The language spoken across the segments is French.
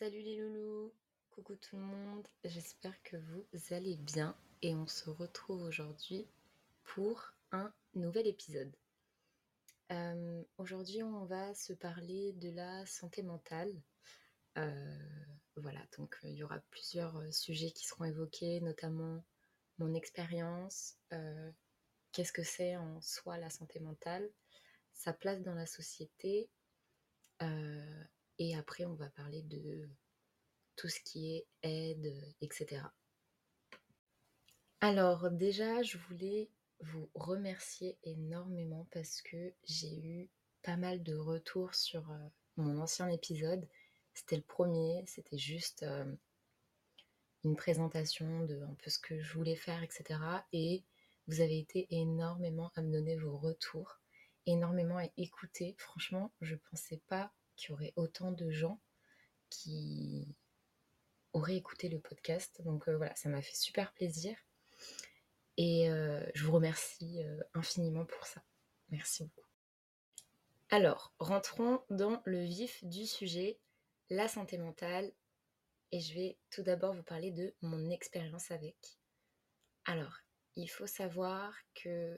Salut les loulous, coucou tout le monde, j'espère que vous allez bien et on se retrouve aujourd'hui pour un nouvel épisode. Euh, aujourd'hui on va se parler de la santé mentale. Euh, voilà, donc il y aura plusieurs sujets qui seront évoqués, notamment mon expérience, euh, qu'est-ce que c'est en soi la santé mentale, sa place dans la société, et après, on va parler de tout ce qui est aide, etc. Alors déjà, je voulais vous remercier énormément parce que j'ai eu pas mal de retours sur euh, mon ancien épisode. C'était le premier, c'était juste euh, une présentation de un peu ce que je voulais faire, etc. Et vous avez été énormément à me donner vos retours, énormément à écouter. Franchement, je pensais pas qu'il y aurait autant de gens qui auraient écouté le podcast. Donc euh, voilà, ça m'a fait super plaisir. Et euh, je vous remercie euh, infiniment pour ça. Merci beaucoup. Alors, rentrons dans le vif du sujet, la santé mentale. Et je vais tout d'abord vous parler de mon expérience avec. Alors, il faut savoir que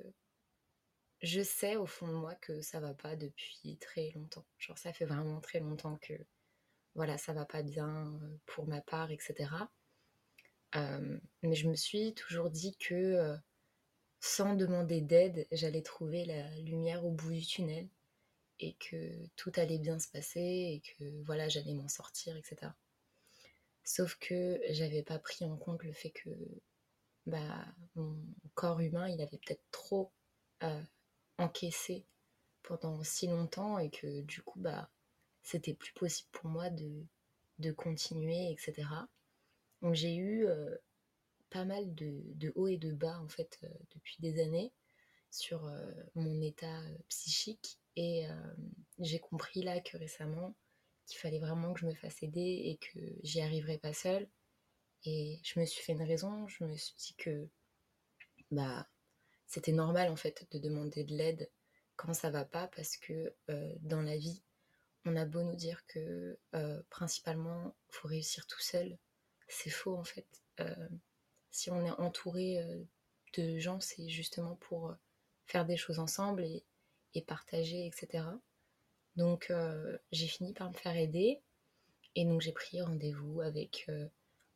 je sais au fond de moi que ça va pas depuis très longtemps. Genre ça fait vraiment très longtemps que voilà, ça va pas bien euh, pour ma part, etc. Euh, mais je me suis toujours dit que euh, sans demander d'aide, j'allais trouver la lumière au bout du tunnel et que tout allait bien se passer et que voilà, j'allais m'en sortir, etc. Sauf que j'avais pas pris en compte le fait que bah, mon corps humain, il avait peut-être trop encaissé pendant si longtemps et que du coup, bah, c'était plus possible pour moi de, de continuer, etc. Donc j'ai eu euh, pas mal de, de hauts et de bas en fait euh, depuis des années sur euh, mon état psychique et j'ai compris là que récemment qu'il fallait vraiment que je me fasse aider et que j'y arriverais pas seule et je me suis fait une raison, je me suis dit que bah c'était normal en fait de demander de l'aide quand ça va pas parce que dans la vie, on a beau nous dire que euh, principalement faut réussir tout seul, c'est faux en fait. Si on est entouré de gens, c'est justement pour faire des choses ensemble et, et partager, etc. Donc j'ai fini par me faire aider et donc j'ai pris rendez-vous avec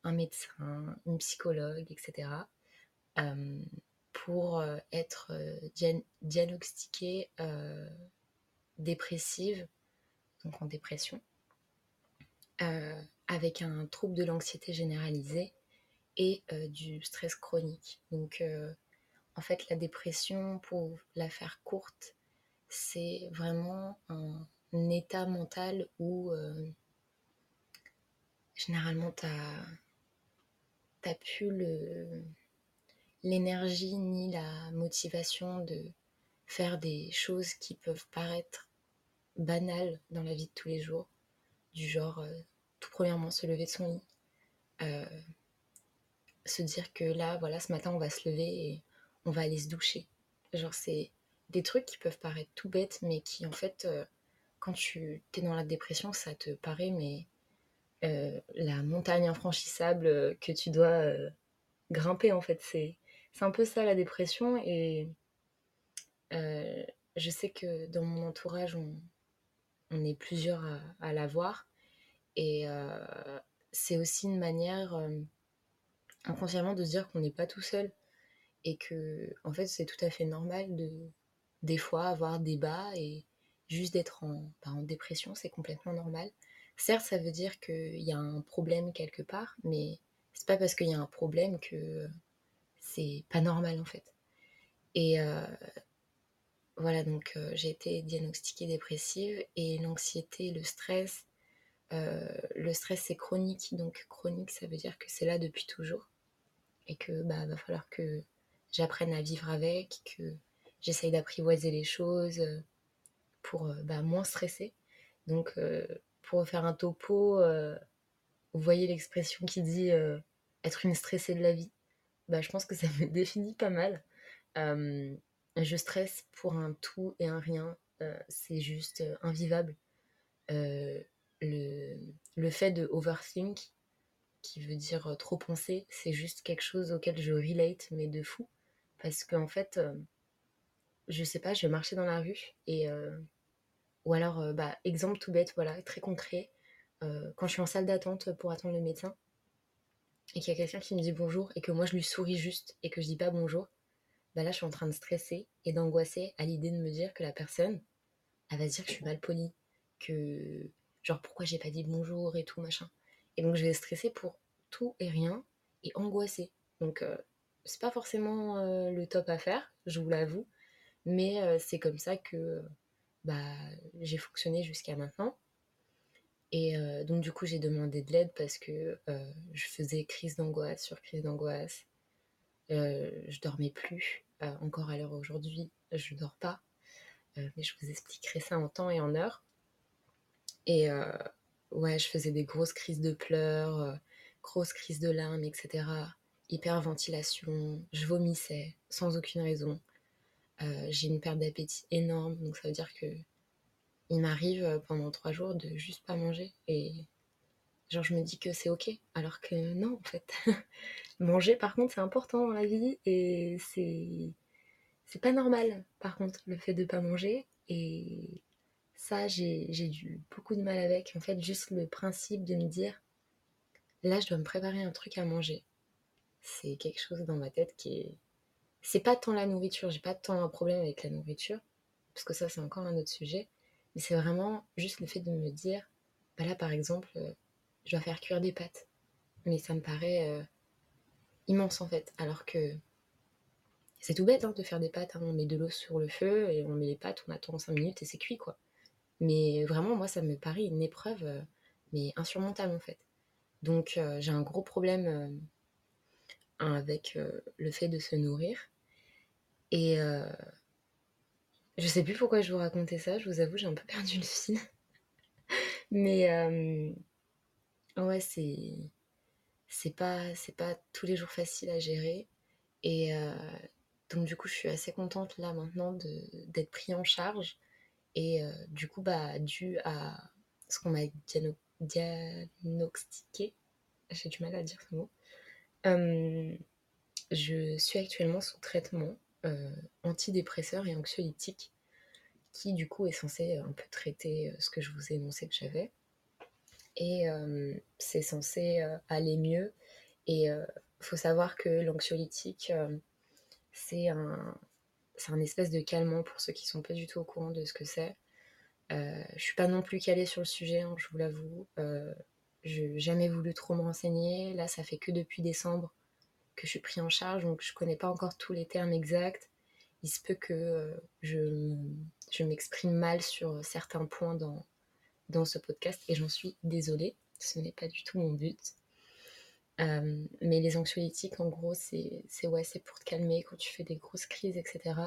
un médecin, une psychologue, etc pour euh, être euh, diagnostiquée euh, dépressive, donc en dépression, avec un trouble de l'anxiété généralisée et du stress chronique. Donc en fait la dépression, pour la faire courte, c'est vraiment un, état mental où généralement tu as, pu le l'énergie ni la motivation de faire des choses qui peuvent paraître banales dans la vie de tous les jours, du genre euh, tout premièrement se lever de son lit, euh, se dire que là, voilà, ce matin on va se lever et on va aller se doucher. Genre c'est des trucs qui peuvent paraître tout bêtes, mais qui en fait, euh, quand tu es dans la dépression, ça te paraît mais la montagne infranchissable que tu dois grimper en fait. C'est c'est un peu ça la dépression et euh, je sais que dans mon entourage, on, est plusieurs à, l'avoir et euh, c'est aussi une manière euh, inconsciemment de se dire qu'on n'est pas tout seul et que en fait c'est tout à fait normal de des fois avoir des bas et juste d'être en, bah, en dépression, c'est complètement normal. Certes, ça veut dire qu'il y a un problème quelque part, mais c'est pas parce qu'il y a un problème que c'est pas normal en fait. Et euh, voilà, donc euh, j'ai été diagnostiquée dépressive et l'anxiété, le stress, euh, le stress c'est chronique, donc chronique ça veut dire que c'est là depuis toujours et que bah va falloir que j'apprenne à vivre avec, que j'essaye d'apprivoiser les choses pour bah, moins stresser. Donc pour faire un topo, vous voyez l'expression qui dit être une stressée de la vie bah, je pense que ça me définit pas mal. Je stresse pour un tout et un rien. C'est juste invivable. le, le fait de overthink, qui veut dire trop penser, c'est juste quelque chose auquel je relate, mais de fou. Parce qu'en fait, je sais pas, je vais marcher dans la rue et. ou alors, bah, exemple tout bête, voilà, très concret. quand je suis en salle d'attente pour attendre le médecin et qu'il y a quelqu'un qui me dit bonjour et que moi je lui souris juste et que je dis pas bonjour, bah là je suis en train de stresser et d'angoisser à l'idée de me dire que la personne, elle va se dire que je suis mal polie, que genre pourquoi j'ai pas dit bonjour et tout machin. Et donc je vais stresser pour tout et rien et angoisser. Donc c'est pas forcément le top à faire, je vous l'avoue, mais c'est comme ça que bah, j'ai fonctionné jusqu'à maintenant. Et donc du coup j'ai demandé de l'aide parce que je faisais crise d'angoisse sur crise d'angoisse. je dormais plus, encore à l'heure aujourd'hui, je dors pas. mais je vous expliquerai ça en temps et en heure. Et ouais, je faisais des grosses crises de pleurs, grosses crises de larmes, etc. Hyperventilation, je vomissais sans aucune raison. j'ai une perte d'appétit énorme, donc ça veut dire que il m'arrive euh, pendant trois jours de juste pas manger et genre je me dis que c'est ok alors que non en fait. Manger par contre c'est important dans la vie et c'est c'est pas normal par contre le fait de pas manger et ça j'ai eu beaucoup de mal avec. En fait juste le principe de me dire là je dois me préparer un truc à manger c'est quelque chose dans ma tête qui est c'est pas tant la nourriture j'ai pas tant un problème avec la nourriture parce que ça c'est encore un autre sujet mais c'est vraiment juste le fait de me dire, bah là par exemple, euh, je dois faire cuire des pâtes. Mais ça me paraît euh, immense en fait. Alors que c'est tout bête hein, de faire des pâtes. Hein. On met de l'eau sur le feu et on met les pâtes, on attend 5 minutes et c'est cuit quoi. Mais vraiment, moi, ça me paraît une épreuve, euh, mais insurmontable en fait. Donc j'ai un gros problème avec le fait de se nourrir. Et je sais plus pourquoi je vous racontais ça, je vous avoue, j'ai un peu perdu le fil. Mais euh, ouais, c'est c'est pas c'est pas tous les jours facile à gérer et euh, donc du coup, je suis assez contente là maintenant d'être pris en charge et euh, du coup bah dû à ce qu'on m'a diagnostiqué, j'ai du mal à dire ce mot. je suis actuellement sous traitement antidépresseur et anxiolytique qui du coup est censé un peu traiter euh, ce que je vous ai énoncé que j'avais. Et euh, c'est censé aller mieux. Et faut savoir que l'anxiolytique, c'est un, c'est un espèce de calmant pour ceux qui sont pas du tout au courant de ce que c'est. Euh, je suis pas non plus calée sur le sujet, hein, je vous l'avoue. Euh, je n'ai jamais voulu trop me renseigner. Là, ça fait que depuis décembre que je suis pris en charge, donc je connais pas encore tous les termes exacts. Il se peut que euh, je, je m'exprime mal sur certains points dans, dans ce podcast et j'en suis désolée. Ce n'est pas du tout mon but. Euh, mais les anxiolytiques, en gros, c'est ouais, pour te calmer quand tu fais des grosses crises, etc.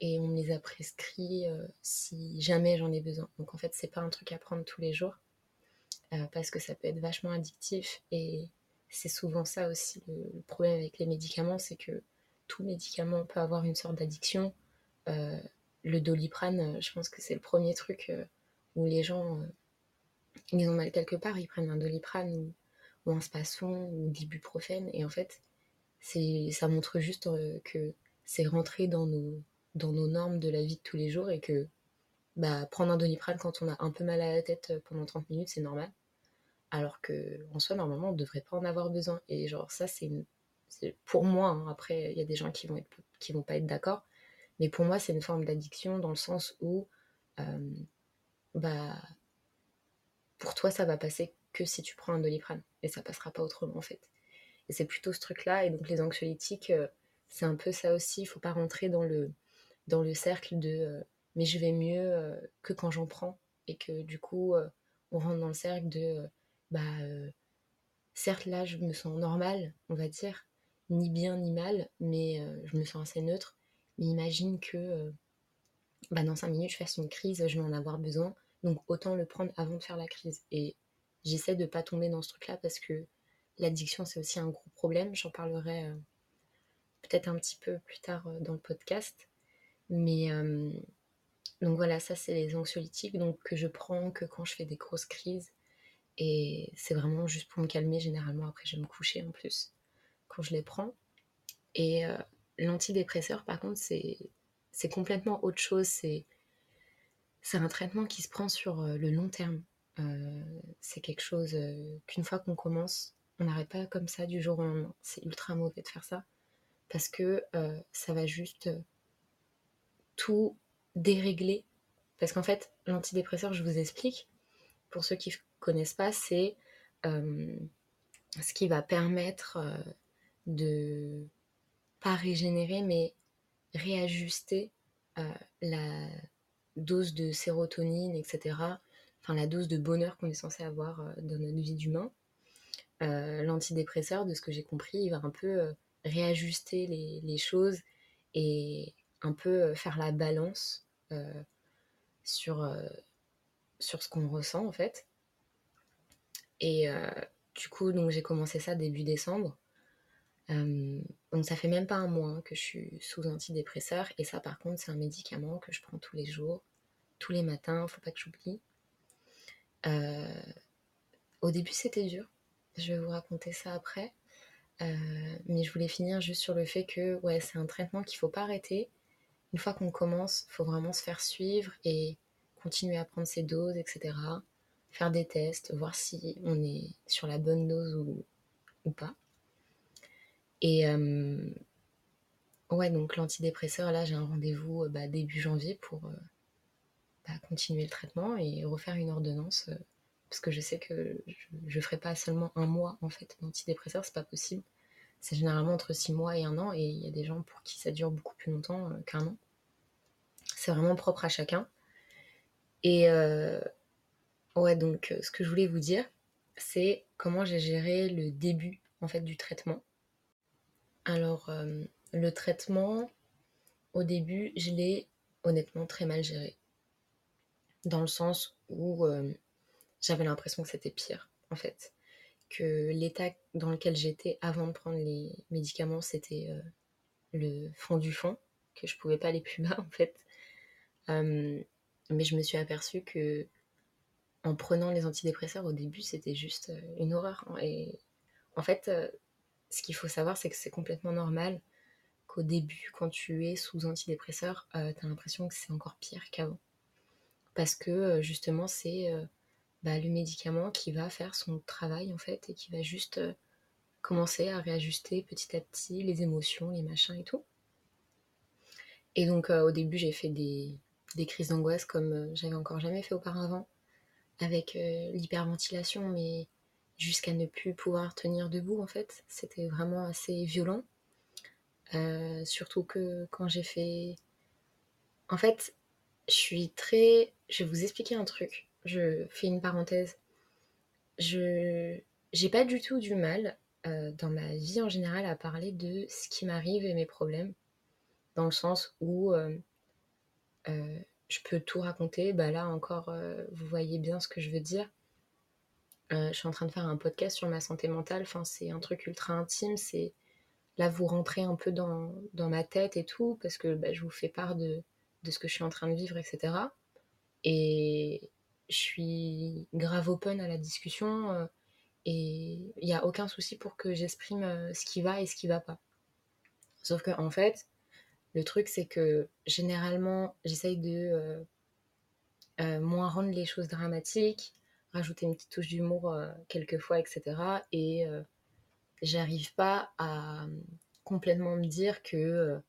Et on me les a prescrits euh, si jamais j'en ai besoin. Donc en fait, c'est pas un truc à prendre tous les jours parce que ça peut être vachement addictif et c'est souvent ça aussi le, problème avec les médicaments, c'est que tout médicament peut avoir une sorte d'addiction. Euh, le doliprane, euh, je pense que c'est le premier truc euh, où les gens, ils ont mal quelque part, ils prennent un doliprane ou, un spasson ou de l'ibuprofène, et en fait, ça montre juste que c'est rentré dans nos, dans nos normes de la vie de tous les jours et que bah, prendre un doliprane quand on a un peu mal à la tête pendant 30 minutes, c'est normal alors que en soi normalement on devrait pas en avoir besoin. Et genre ça c'est pour moi hein, après il y a des gens qui vont vont pas être d'accord. Mais pour moi c'est une forme d'addiction dans le sens où euh, bah pour toi ça va passer que si tu prends un doliprane. Et ça passera pas autrement en fait. Et c'est plutôt ce truc là et donc les anxiolytiques euh, c'est un peu ça aussi. Il faut pas rentrer dans le dans le cercle de euh, mais je vais mieux que quand j'en prends. Et que du coup on rentre dans le cercle de bah, euh, certes là je me sens normale, on va dire, ni bien ni mal, mais euh, je me sens assez neutre. Mais imagine que euh, bah, dans 5 minutes je fasse une crise, je vais en avoir besoin, donc autant le prendre avant de faire la crise. Et j'essaie de pas tomber dans ce truc-là parce que l'addiction c'est aussi un gros problème, j'en parlerai peut-être un petit peu plus tard dans le podcast. Mais donc voilà, ça c'est les anxiolytiques donc, que je prends que quand je fais des grosses crises. Et c'est vraiment juste pour me calmer. Généralement, après, je vais me coucher en plus quand je les prends. Et euh, l'antidépresseur, par contre, c'est complètement autre chose. C'est un traitement qui se prend sur euh, le long terme. Euh, c'est quelque chose qu'une fois qu'on commence, on n'arrête pas comme ça du jour au lendemain. C'est ultra mauvais de faire ça parce que ça va juste tout dérégler. Parce qu'en fait, l'antidépresseur, je vous explique, pour ceux qui connaissent pas, c'est ce qui va permettre de pas régénérer, mais réajuster la dose de sérotonine, etc. Enfin, la dose de bonheur qu'on est censé avoir dans notre vie d'humain. L'antidépresseur, de ce que j'ai compris, il va un peu réajuster les, choses et un peu faire la balance sur, sur ce qu'on ressent en fait. Et du coup, donc j'ai commencé ça début décembre. donc ça fait même pas un mois que je suis sous antidépresseur. Et ça par contre, c'est un médicament que je prends tous les jours, tous les matins, faut pas que j'oublie. au début, c'était dur. Je vais vous raconter ça après. mais je voulais finir juste sur le fait que ouais, c'est un traitement qu'il faut pas arrêter. Une fois qu'on commence, il faut vraiment se faire suivre et continuer à prendre ses doses, etc. Faire des tests, voir si on est sur la bonne dose ou, pas. Et euh, ouais, donc l'antidépresseur, là, j'ai un rendez-vous euh, bah, début janvier pour euh, bah, continuer le traitement et refaire une ordonnance. parce que je sais que je ne ferai pas seulement un mois en fait d'antidépresseur, c'est pas possible. C'est généralement entre six mois et un an, et il y a des gens pour qui ça dure beaucoup plus longtemps qu'un an. C'est vraiment propre à chacun. Et euh, ouais, donc euh, ce que je voulais vous dire, c'est comment j'ai géré le début en fait du traitement. Alors euh, le traitement, au début, je l'ai honnêtement très mal géré. Dans le sens où j'avais l'impression que c'était pire, en fait. Que l'état dans lequel j'étais avant de prendre les médicaments, c'était le fond du fond, que je pouvais pas aller plus bas, en fait. Mais je me suis aperçue que en prenant les antidépresseurs au début, c'était juste euh, une horreur. Et en fait, euh, ce qu'il faut savoir, c'est que c'est complètement normal qu'au début, quand tu es sous antidépresseur, euh, tu as l'impression que c'est encore pire qu'avant. Parce que justement, c'est bah, le médicament qui va faire son travail en fait et qui va juste commencer à réajuster petit à petit les émotions, les machins et tout. Et donc au début, j'ai fait des, des crises d'angoisse comme euh, j'avais encore jamais fait auparavant, avec euh, l'hyperventilation, mais jusqu'à ne plus pouvoir tenir debout en fait. C'était vraiment assez violent. Euh, surtout que quand j'ai fait... En fait, je suis très... Je vais vous expliquer un truc. Je fais une parenthèse. Je... J'ai pas du tout du mal dans ma vie en général à parler de ce qui m'arrive et mes problèmes. Dans le sens où euh, je peux tout raconter. Bah là encore, euh, vous voyez bien ce que je veux dire. Euh, je suis en train de faire un podcast sur ma santé mentale. Enfin, c'est un truc ultra intime. C'est là vous rentrez un peu dans, ma tête et tout parce que bah, je vous fais part de, de, ce que je suis en train de vivre, etc. Et je suis grave open à la discussion et il n'y a aucun souci pour que j'exprime ce qui va et ce qui va pas. Sauf que en fait, le truc, c'est que généralement, j'essaye de euh, euh, moins rendre les choses dramatiques, rajouter une petite touche d'humour euh, quelquefois, etc. Et j'arrive pas à complètement me dire que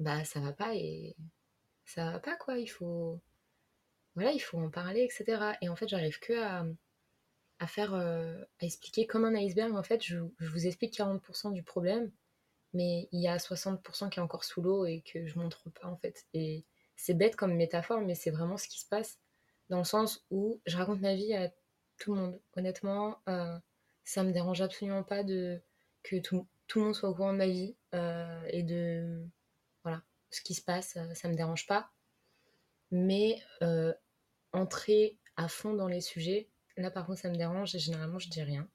bah ça va pas et ça va pas quoi. Il faut voilà, il faut en parler, etc. Et en fait, j'arrive que à, faire à expliquer comme un iceberg. En fait, je, je vous explique 40% du problème mais il y a 60% qui est encore sous l'eau et que je montre pas en fait. Et c'est bête comme métaphore, mais c'est vraiment ce qui se passe dans le sens où je raconte ma vie à tout le monde. Honnêtement, euh, ça me dérange absolument pas de que tout, tout, le monde soit au courant de ma vie euh, et de voilà ce qui se passe, euh, ça me dérange pas. Mais euh, entrer à fond dans les sujets, là par contre ça me dérange et généralement je dis rien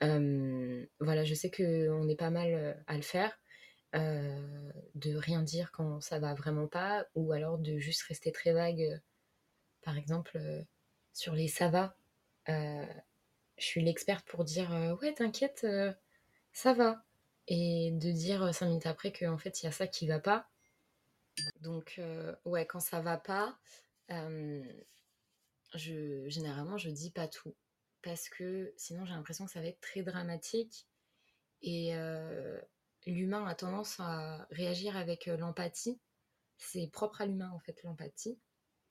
voilà, je sais qu'on est pas mal à le faire. de rien dire quand ça va vraiment pas, ou alors de juste rester très vague. Par exemple, sur les ça va, je suis l'experte pour dire ouais, t'inquiète, ça va. Et de dire cinq minutes après qu'en fait, il y a ça qui va pas. Donc, ouais, quand ça va pas, je, généralement, je dis pas tout. Parce que sinon, j'ai l'impression que ça va être très dramatique. Et l'humain a tendance à réagir avec l'empathie. C'est propre à l'humain, en fait, l'empathie.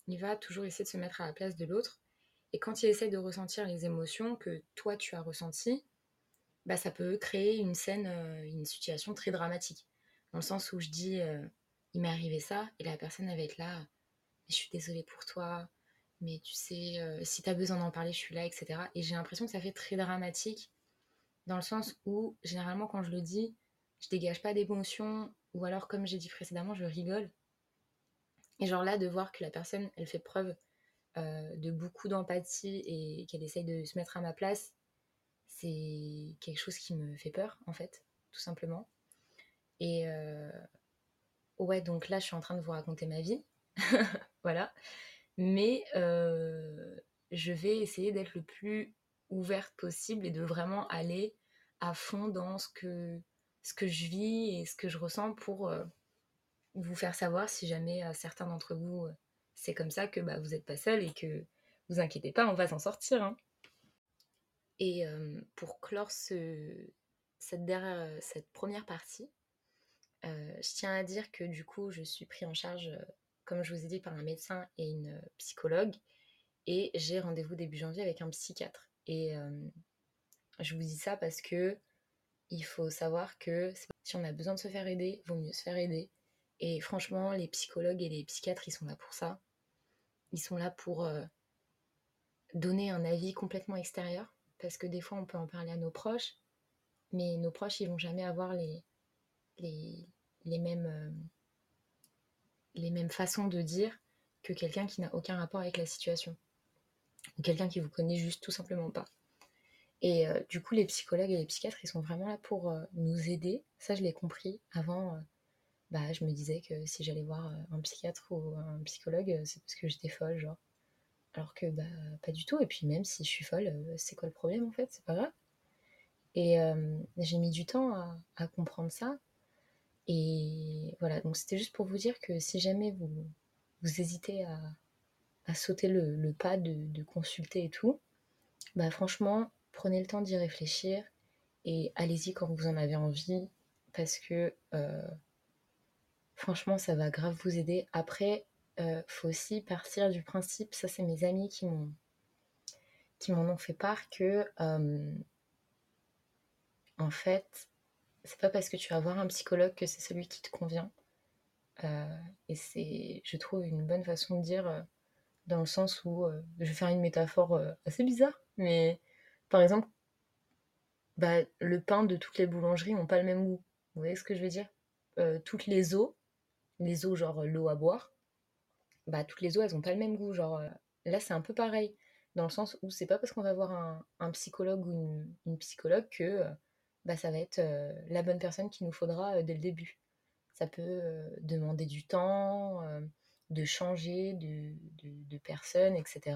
Il va toujours essayer de se mettre à la place de l'autre. Et quand il essaie de ressentir les émotions que toi, tu as ressenties, bah, ça peut créer une scène, une situation très dramatique. Dans le sens où je dis, il m'est arrivé ça, et la personne va être là, je suis désolée pour toi, mais tu sais, si tu as besoin d'en parler, je suis là, etc. Et j'ai l'impression que ça fait très dramatique, dans le sens où, généralement, quand je le dis, je dégage pas d'émotion, ou alors, comme j'ai dit précédemment, je rigole. Et genre là, de voir que la personne, elle fait preuve de beaucoup d'empathie et qu'elle essaye de se mettre à ma place, c'est quelque chose qui me fait peur, en fait, tout simplement. Et ouais, donc là, je suis en train de vous raconter ma vie. voilà. Mais je vais essayer d'être le plus ouverte possible et de vraiment aller à fond dans ce que, ce que je vis et ce que je ressens pour vous faire savoir si jamais certains d'entre vous c'est comme ça que bah, vous n'êtes pas seul et que vous inquiétez pas, on va s'en sortir. Hein. Et pour clore ce, cette, cette première partie, je tiens à dire que du coup, je suis pris en charge, comme je vous ai dit, par un médecin et une psychologue. Et j'ai rendez-vous début janvier avec un psychiatre. Et je vous dis ça parce que il faut savoir que si on a besoin de se faire aider, vaut mieux se faire aider. Et franchement, les psychologues et les psychiatres, ils sont là pour ça. Ils sont là pour donner un avis complètement extérieur parce que des fois on peut en parler à nos proches, mais nos proches ils vont jamais avoir les, les, mêmes, euh, les mêmes façons de dire que quelqu'un qui n'a aucun rapport avec la situation, ou quelqu'un qui vous connaît juste tout simplement pas. Et euh, du coup, les psychologues et les psychiatres, ils sont vraiment là pour euh, nous aider. Ça, je l'ai compris. Avant, bah, je me disais que si j'allais voir un psychiatre ou un psychologue, c'est parce que j'étais folle, genre. Alors que bah, pas du tout. Et puis même si je suis folle, euh, c'est quoi le problème en fait? C'est pas grave. Et euh, j'ai mis du temps à, comprendre ça. Et voilà, donc c'était juste pour vous dire que si jamais vous, vous hésitez à, sauter le, pas de, consulter et tout, bah franchement, prenez le temps d'y réfléchir et allez-y quand vous en avez envie parce que euh, franchement, ça va grave vous aider. Après, euh, faut aussi partir du principe, ça c'est mes amis qui m'ont qui m'en ont fait part que euh, en fait c'est pas parce que tu vas voir un psychologue que c'est celui qui te convient. Euh, et c'est je trouve une bonne façon de dire dans le sens où je vais faire une métaphore assez bizarre mais par exemple bah, le pain de toutes les boulangeries n'ont pas le même goût. Vous voyez ce que je veux dire? Toutes les eaux les eaux genre l'eau à boire bah, toutes les eaux, elles ont pas le même goût. Genre, euh, là, c'est un peu pareil, dans le sens où c'est pas parce qu'on va voir un, psychologue ou une, psychologue que euh, bah, ça va être euh, la bonne personne qu'il nous faudra dès le début. Ça peut demander du temps, de changer de, de, personne, etc.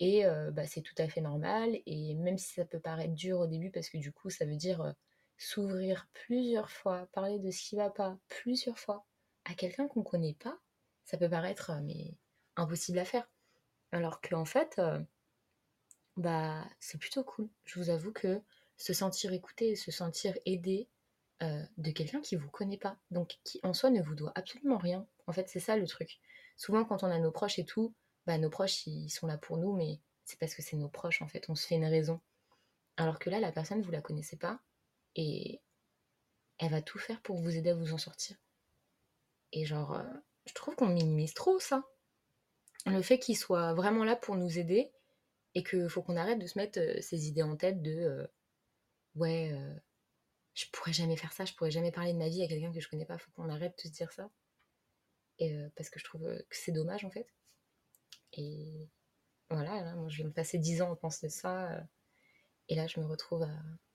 Et bah, c'est tout à fait normal. Et même si ça peut paraître dur au début, parce que du coup, ça veut dire s'ouvrir plusieurs fois, parler de ce qui va pas plusieurs fois à quelqu'un qu'on connaît pas, ça peut paraître euh, mais impossible à faire. Alors qu'en fait, euh, bah c'est plutôt cool. Je vous avoue que se sentir écouté se sentir aidé euh, de quelqu'un qui vous connaît pas, donc qui en soi ne vous doit absolument rien. En fait, c'est ça le truc. Souvent, quand on a nos proches et tout, bah nos proches ils sont là pour nous, mais c'est parce que c'est nos proches en fait. On se fait une raison. Alors que là, la personne vous la connaissez pas et elle va tout faire pour vous aider à vous en sortir. Et genre, je trouve qu'on minimise trop ça. Le fait qu'il soit vraiment là pour nous aider et qu'il faut qu'on arrête de se mettre euh, ces idées en tête de euh, ouais, euh, je pourrais jamais faire ça, je pourrais jamais parler de ma vie à quelqu'un que je connais pas. Faut qu'on arrête de se dire ça. Et, parce que je trouve que c'est dommage en fait. Et voilà, là, moi je viens de passer dix ans à penser ça. et là, je me retrouve à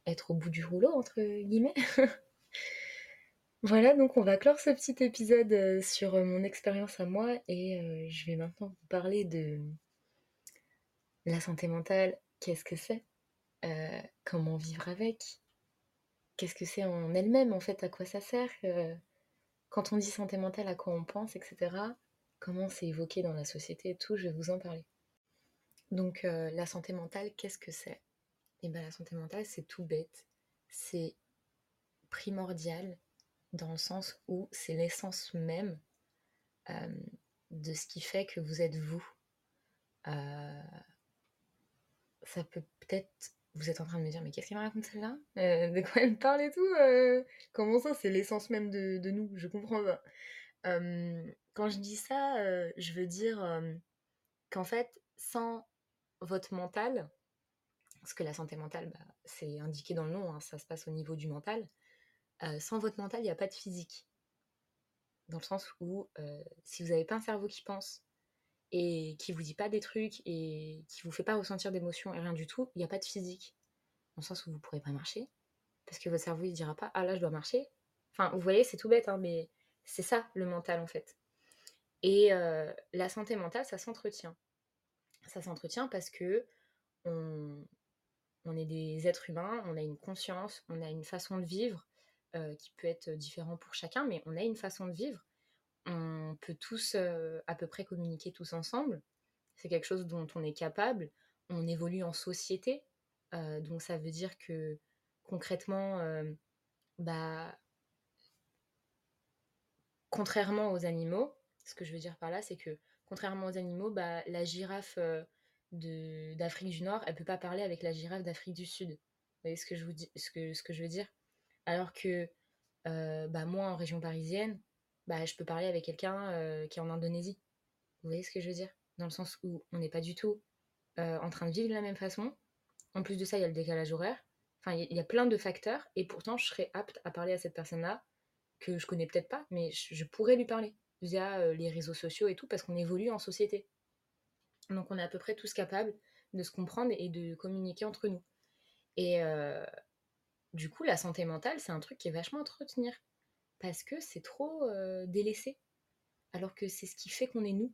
être au bout du rouleau, entre guillemets. Voilà, donc on va clore ce petit épisode euh, sur euh, mon expérience à moi et euh, je vais maintenant vous parler de la santé mentale. Qu'est-ce que c'est? Comment vivre avec Qu'est-ce que c'est en elle-même en fait À quoi ça sert Quand on dit santé mentale, à quoi on pense, etc. Comment c'est évoqué dans la société et tout, je vais vous en parler. Donc la santé mentale, qu'est-ce que c'est? Eh bien la santé mentale, c'est tout bête. C'est primordial dans le sens où c'est l'essence même de ce qui fait que vous êtes vous. ça peut peut-être... Vous êtes en train de me dire, mais qu'est-ce qu'elle me raconte celle-là? Euh, De quoi elle me parle et tout euh? Comment ça, c'est l'essence même de, nous? Je comprends pas. quand je dis ça, euh, je veux dire qu'en fait, sans votre mental, parce que la santé mentale, bah, c'est indiqué dans le nom, hein, ça se passe au niveau du mental, sans votre mental, il n'y a pas de physique. Dans le sens où si vous n'avez pas un cerveau qui pense et qui vous dit pas des trucs et qui vous fait pas ressentir d'émotions et rien du tout, il n'y a pas de physique. Dans le sens où vous pourrez pas marcher parce que votre cerveau il dira pas ah là je dois marcher. Enfin vous voyez c'est tout bête hein, mais c'est ça le mental en fait. Et euh, la santé mentale ça s'entretient. Ça s'entretient parce que on, on est des êtres humains, on a une conscience, on a une façon de vivre euh, qui peut être différent pour chacun, mais on a une façon de vivre. Peut tous euh, à peu près communiquer tous ensemble. C'est quelque chose dont on est capable. On évolue en société. Euh, donc ça veut dire que concrètement, bah, contrairement aux animaux, ce que je veux dire par là, c'est que contrairement aux animaux, bah, la girafe d'Afrique du Nord, elle peut pas parler avec la girafe d'Afrique du Sud. Vous voyez ce que je, vous dis, ce que, ce que je veux dire? Alors que euh, bah, moi, en région parisienne, bah, je peux parler avec quelqu'un euh, qui est en Indonésie. Vous voyez ce que je veux dire? Dans le sens où on n'est pas du tout euh, en train de vivre de la même façon. En plus de ça, il y a le décalage horaire. Enfin, il y, a plein de facteurs. Et pourtant, je serais apte à parler à cette personne-là, que je connais peut-être pas, mais je, pourrais lui parler via les réseaux sociaux et tout, parce qu'on évolue en société. Donc, on est à peu près tous capables de se comprendre et de communiquer entre nous. Et, du coup, la santé mentale, c'est un truc qui est vachement à entretenir. Parce que c'est trop euh, délaissé. Alors que c'est ce qui fait qu'on est nous.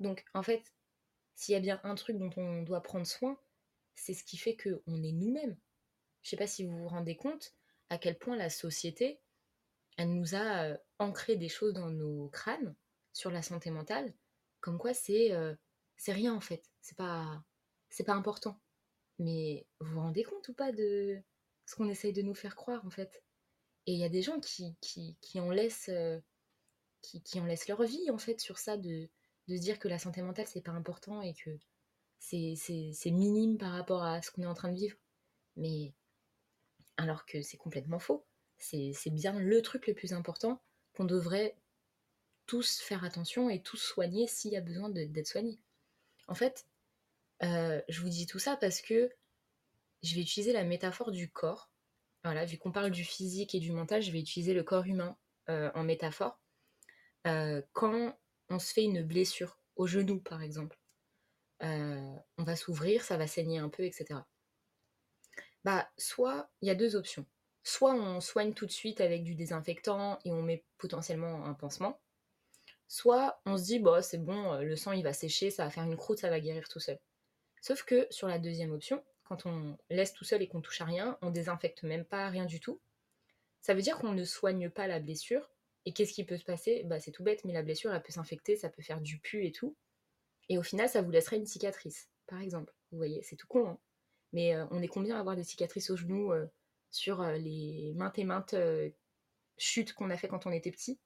Donc, en fait, s'il y a bien un truc dont on doit prendre soin, c'est ce qui fait qu'on est nous-mêmes. Je sais pas si vous vous rendez compte à quel point la société, elle nous a euh, ancré des choses dans nos crânes sur la santé mentale, comme quoi c'est euh, c'est rien en fait, c'est pas c'est pas important. Mais vous vous rendez compte ou pas de ce qu'on essaye de nous faire croire en fait? Et il y a des gens qui, qui, qui en laissent euh, qui, qui, en laissent leur vie en fait sur ça de, de se dire que la santé mentale c'est pas important et que c'est minime par rapport à ce qu'on est en train de vivre. Mais alors que c'est complètement faux. C'est bien le truc le plus important qu'on devrait tous faire attention et tous soigner s'il y a besoin d'être soigné. En fait, euh, je vous dis tout ça parce que je vais utiliser la métaphore du corps. Voilà, vu qu'on parle du physique et du mental, je vais utiliser le corps humain euh, en métaphore. Euh, quand on se fait une blessure au genou, par exemple, euh, on va s'ouvrir, ça va saigner un peu, etc. Bah, soit il y a deux options. Soit on soigne tout de suite avec du désinfectant et on met potentiellement un pansement. Soit on se dit, bah, c'est bon, le sang il va sécher, ça va faire une croûte, ça va guérir tout seul. Sauf que sur la deuxième option, quand on laisse tout seul et qu'on touche à rien, on désinfecte même pas, rien du tout, ça veut dire qu'on ne soigne pas la blessure. Et qu'est-ce qui peut se passer? Bah c'est tout bête, mais la blessure elle peut s'infecter, ça peut faire du pu et tout. Et au final, ça vous laisserait une cicatrice, par exemple. Vous voyez, c'est tout con, hein mais euh, on est combien à avoir des cicatrices au genou euh, sur euh, les maintes et maintes chutes qu'on a fait quand on était petit?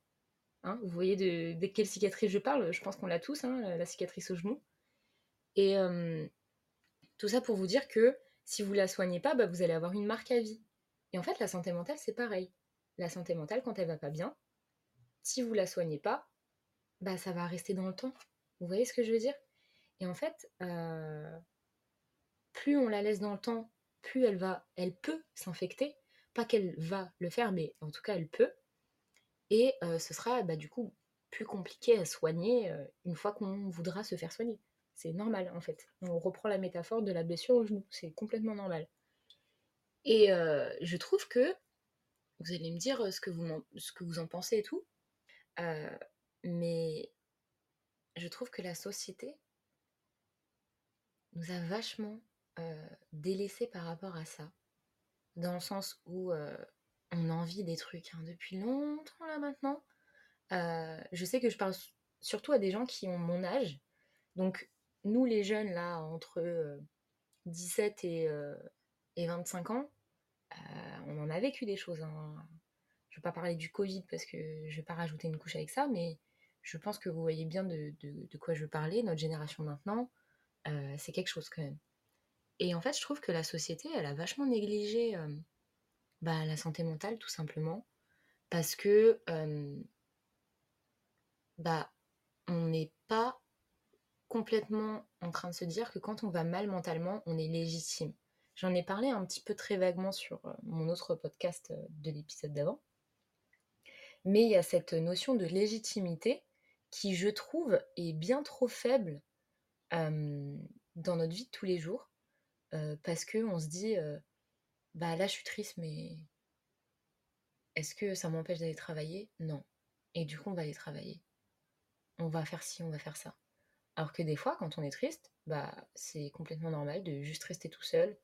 Hein Vous voyez de, quelle cicatrice je parle? Je pense qu'on l'a tous, hein, la cicatrice au genou. Et tout ça pour vous dire que si vous la soignez pas, bah, vous allez avoir une marque à vie. Et en fait, la santé mentale, c'est pareil. La santé mentale, quand elle va pas bien, si vous la soignez pas, bah, ça va rester dans le temps. Vous voyez ce que je veux dire? Et en fait, euh, plus on la laisse dans le temps, plus elle va, elle peut s'infecter. Pas qu'elle va le faire, mais en tout cas, elle peut. Et euh, ce sera bah, du coup plus compliqué à soigner euh, une fois qu'on voudra se faire soigner. C'est normal en fait. On reprend la métaphore de la blessure au genou. C'est complètement normal. Et euh, je trouve que vous allez me dire ce que vous, ce que vous en pensez et tout. mais je trouve que la société nous a vachement délaissé par rapport à ça. Dans le sens où on envie des trucs hein, depuis longtemps là maintenant. je sais que je parle surtout à des gens qui ont mon âge. Donc nous les jeunes là entre 17 et, et 25 ans, on en a vécu des choses. Hein. Je ne vais pas parler du Covid parce que je ne vais pas rajouter une couche avec ça, mais je pense que vous voyez bien de, quoi je veux parler. Notre génération maintenant, c'est quelque chose quand même. Et en fait, je trouve que la société, elle a vachement négligé bah, la santé mentale, tout simplement, parce que bah, on n'est pas complètement en train de se dire que quand on va mal mentalement, on est légitime. J'en ai parlé un petit peu très vaguement sur mon autre podcast de l'épisode d'avant. Mais il y a cette notion de légitimité qui, je trouve, est bien trop faible dans notre vie de tous les jours. parce qu'on se dit, bah là je suis triste, mais est-ce que ça m'empêche d'aller travailler? Non. Et du coup, on va aller travailler. On va faire ci, on va faire ça. Alors que des fois, quand on est triste, bah c'est complètement normal de juste rester tout seul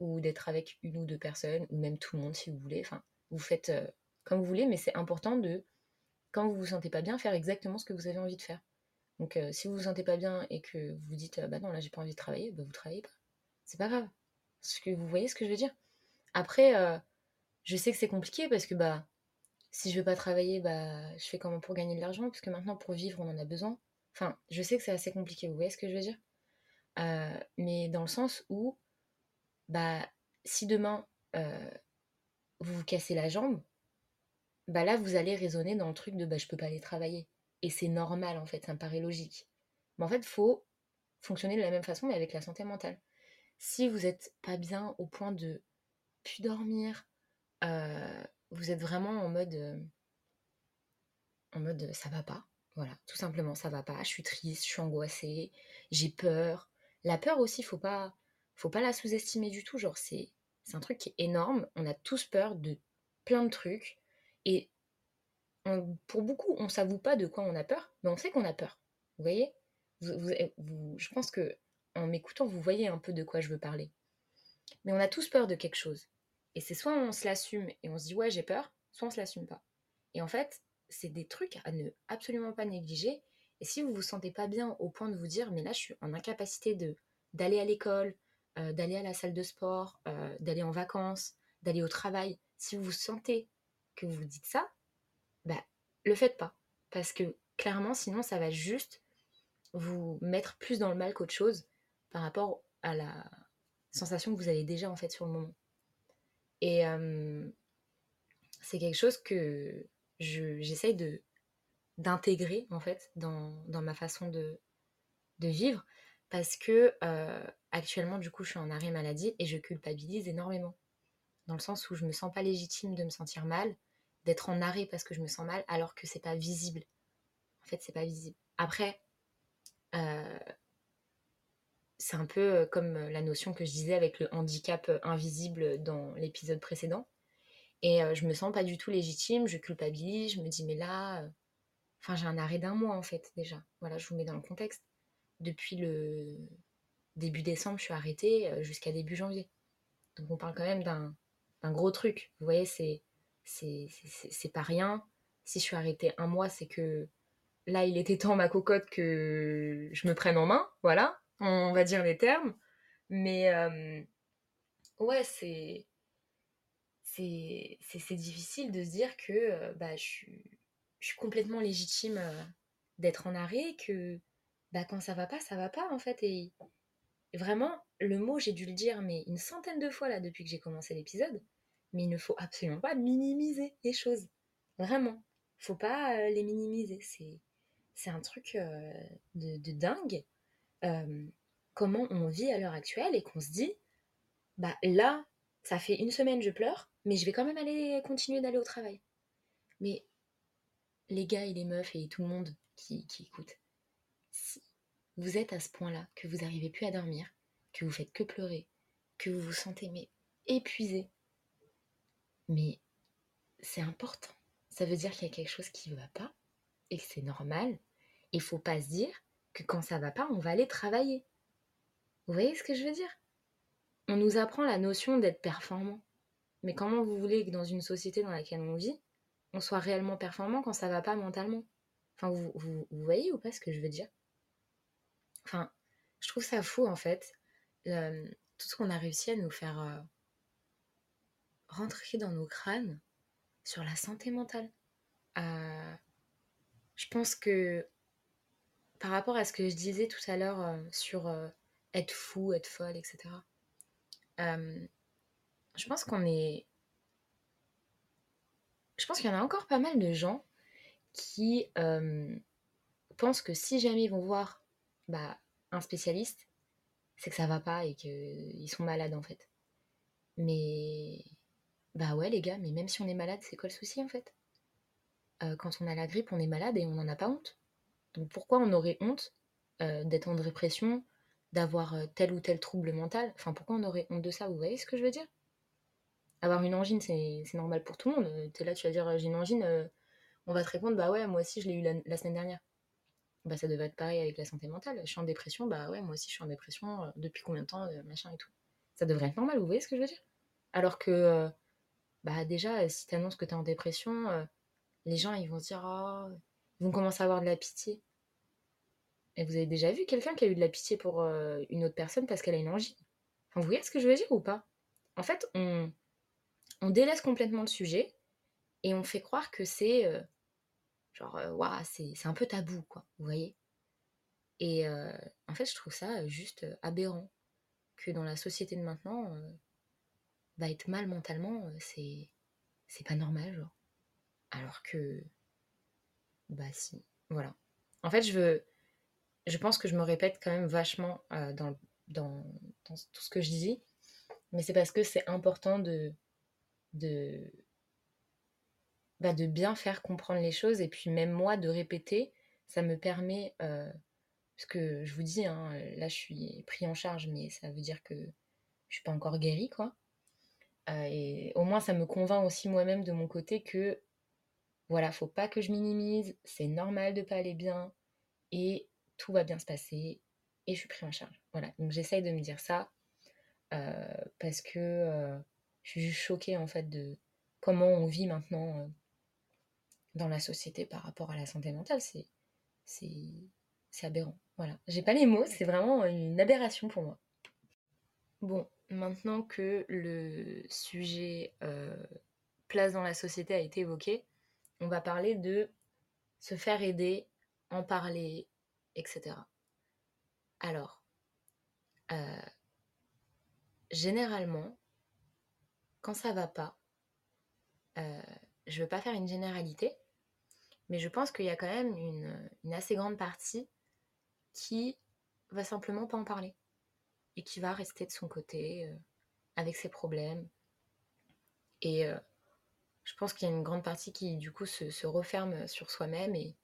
ou d'être avec une ou deux personnes ou même tout le monde si vous voulez. Enfin, vous faites euh, comme vous voulez, mais c'est important de, quand vous vous sentez pas bien, faire exactement ce que vous avez envie de faire. Donc, euh, si vous vous sentez pas bien et que vous dites, bah non, là j'ai pas envie de travailler, bah vous travaillez pas. C'est pas grave. Parce que vous voyez ce que je veux dire après, euh, je sais que c'est compliqué parce que bah, si je veux pas travailler, bah, je fais comment pour gagner de l'argent? Parce que maintenant, pour vivre, on en a besoin. Enfin, je sais que c'est assez compliqué, vous voyez ce que je veux dire? Euh, Mais dans le sens où, bah, si demain, euh, vous vous cassez la jambe, bah là, vous allez raisonner dans le truc de bah, je peux pas aller travailler. Et c'est normal, en fait, ça me paraît logique. Mais en fait, faut fonctionner de la même façon, mais avec la santé mentale. Si vous n'êtes pas bien au point de pu dormir. vous êtes vraiment en mode. en mode ça va pas. Voilà, tout simplement, ça va pas. Je suis triste, je suis angoissée, j'ai peur. La peur aussi, faut pas, faut pas la sous-estimer du tout. Genre, c'est, c'est un truc qui est énorme. On a tous peur de plein de trucs. Et pour beaucoup, on s'avoue pas de quoi on a peur, mais on sait qu'on a peur. Vous voyez? Je pense que en m'écoutant, vous voyez un peu de quoi je veux parler. Mais on a tous peur de quelque chose. Et c'est soit on se l'assume et on se dit ouais j'ai peur, soit on se l'assume pas. Et en fait, c'est des trucs à ne absolument pas négliger. Et si vous vous sentez pas bien au point de vous dire mais là je suis en incapacité de d'aller à l'école, euh, d'aller à la salle de sport, euh, d'aller en vacances, d'aller au travail, si vous vous sentez que vous vous dites ça, bah le faites pas parce que clairement sinon ça va juste vous mettre plus dans le mal qu'autre chose par rapport à la sensation que vous avez déjà en fait sur le moment. Et c'est quelque chose que j'essaye de d'intégrer en fait dans, dans, ma façon de, de vivre parce que actuellement du coup je suis en arrêt maladie et je culpabilise énormément. Dans le sens où je me sens pas légitime de me sentir mal d'être en arrêt parce que je me sens mal alors que c'est pas visible. En fait c'est pas visible. Après c'est un peu comme la notion que je disais avec le handicap invisible dans l'épisode précédent. Et je me sens pas du tout légitime, je culpabilise, je me dis mais là, enfin j'ai un arrêt d'un mois en fait déjà. Voilà, je vous mets dans le contexte. Depuis le début décembre, je suis arrêtée jusqu'à début janvier. Donc on parle quand même d'un gros truc. Vous voyez, c'est c'est pas rien. Si je suis arrêtée un mois, c'est que là, il était temps, ma cocotte, que je me prenne en main. Voilà on va dire les termes. Mais euh, ouais, c'est, c'est, difficile de se dire que euh, bah, je, suis, je suis complètement légitime euh, d'être en arrêt, que bah, quand ça va pas, ça va pas en fait. Et, vraiment, le mot, j'ai dû le dire mais une centaine de fois là depuis que j'ai commencé l'épisode, mais il ne faut absolument pas minimiser les choses. Vraiment, faut pas les minimiser. C'est, c'est un truc de, de dingue comment on vit à l'heure actuelle et qu'on se dit, bah là, ça fait une semaine je pleure, mais je vais quand même aller continuer d'aller au travail. Mais les gars et les meufs et tout le monde qui, qui écoute, si vous êtes à ce point-là, que vous n'arrivez plus à dormir, que vous faites que pleurer, que vous vous sentez mais épuisé, mais c'est important. Ça veut dire qu'il y a quelque chose qui ne va pas et que c'est normal. Il faut pas se dire que quand ça va pas, on va aller travailler. Vous voyez ce que je veux dire? On nous apprend la notion d'être performant. Mais comment vous voulez que dans une société dans laquelle on vit, on soit réellement performant quand ça va pas mentalement? Enfin, vous, vous, voyez ou pas ce que je veux dire? Enfin, je trouve ça fou en fait, tout ce qu'on a réussi à nous faire euh, rentrer dans nos crânes sur la santé mentale. Euh, je pense que par rapport à ce que je disais tout à l'heure euh, sur être fou, être folle, etc. je pense qu'on est... Je pense qu'il y en a encore pas mal de gens qui pensent que si jamais ils vont voir bah, un spécialiste, c'est que ça va pas et qu'ils sont malades en fait. Mais bah ouais les gars, mais même si on est malade, c'est quoi le souci en fait? Euh, Quand on a la grippe, on est malade et on n'en a pas honte. Donc pourquoi on aurait honte euh, d'être en dépression, d'avoir euh, tel ou tel trouble mental? Enfin pourquoi on aurait honte de ça? Vous voyez ce que je veux dire? Avoir une angine, c'est normal pour tout le monde. T'es là, tu vas dire j'ai une angine, on va te répondre bah ouais, moi aussi je l'ai eu la, semaine dernière. Bah ça devait être pareil avec la santé mentale. Je suis en dépression, bah ouais, moi aussi je suis en dépression, depuis combien de temps, machin et tout. Ça devrait être normal, vous voyez ce que je veux dire? Alors que bah déjà, euh, si tu annonces que tu es en dépression, euh, les gens ils vont se dire oh, ils vont commencer à avoir de la pitié. Et vous avez déjà vu quelqu'un qui a eu de la pitié pour euh, une autre personne parce qu'elle a une angine? Enfin, vous voyez ce que je veux dire ou pas? En fait, on, on délaisse complètement le sujet et on fait croire que c'est genre waouh, c'est un peu tabou quoi, vous voyez Et en fait, je trouve ça juste aberrant que dans la société de maintenant, bah, être mal mentalement, c'est c'est pas normal, genre. Alors que bah si, voilà. En fait, je veux je pense que je me répète quand même vachement dans, tout ce que je dis, mais c'est parce que c'est important de de bah, de bien faire comprendre les choses et puis même moi de répéter, ça me permet parce que je vous dis hein, là je suis pris en charge mais ça veut dire que je suis pas encore guérie quoi. Euh, et au moins, ça me convainc aussi moi-même de mon côté que voilà, faut pas que je minimise, c'est normal de pas aller bien et tout va bien se passer et je suis pris en charge. Voilà, donc j'essaye de me dire ça euh, parce que euh, je suis juste choquée en fait de comment on vit maintenant dans la société par rapport à la santé mentale. C'est, c'est, c'est aberrant. Voilà, j'ai pas les mots, c'est vraiment une aberration pour moi. Bon, maintenant que le sujet euh, place dans la société a été évoqué, on va parler de se faire aider, en parler, etc. Alors, euh, généralement, quand ça va pas, euh, je veux pas faire une généralité, mais je pense qu'il y a quand même une, assez grande partie qui va simplement pas en parler et qui va rester de son côté euh, avec ses problèmes. Et euh, je pense qu'il y a une grande partie qui du coup se, referme sur soi-même et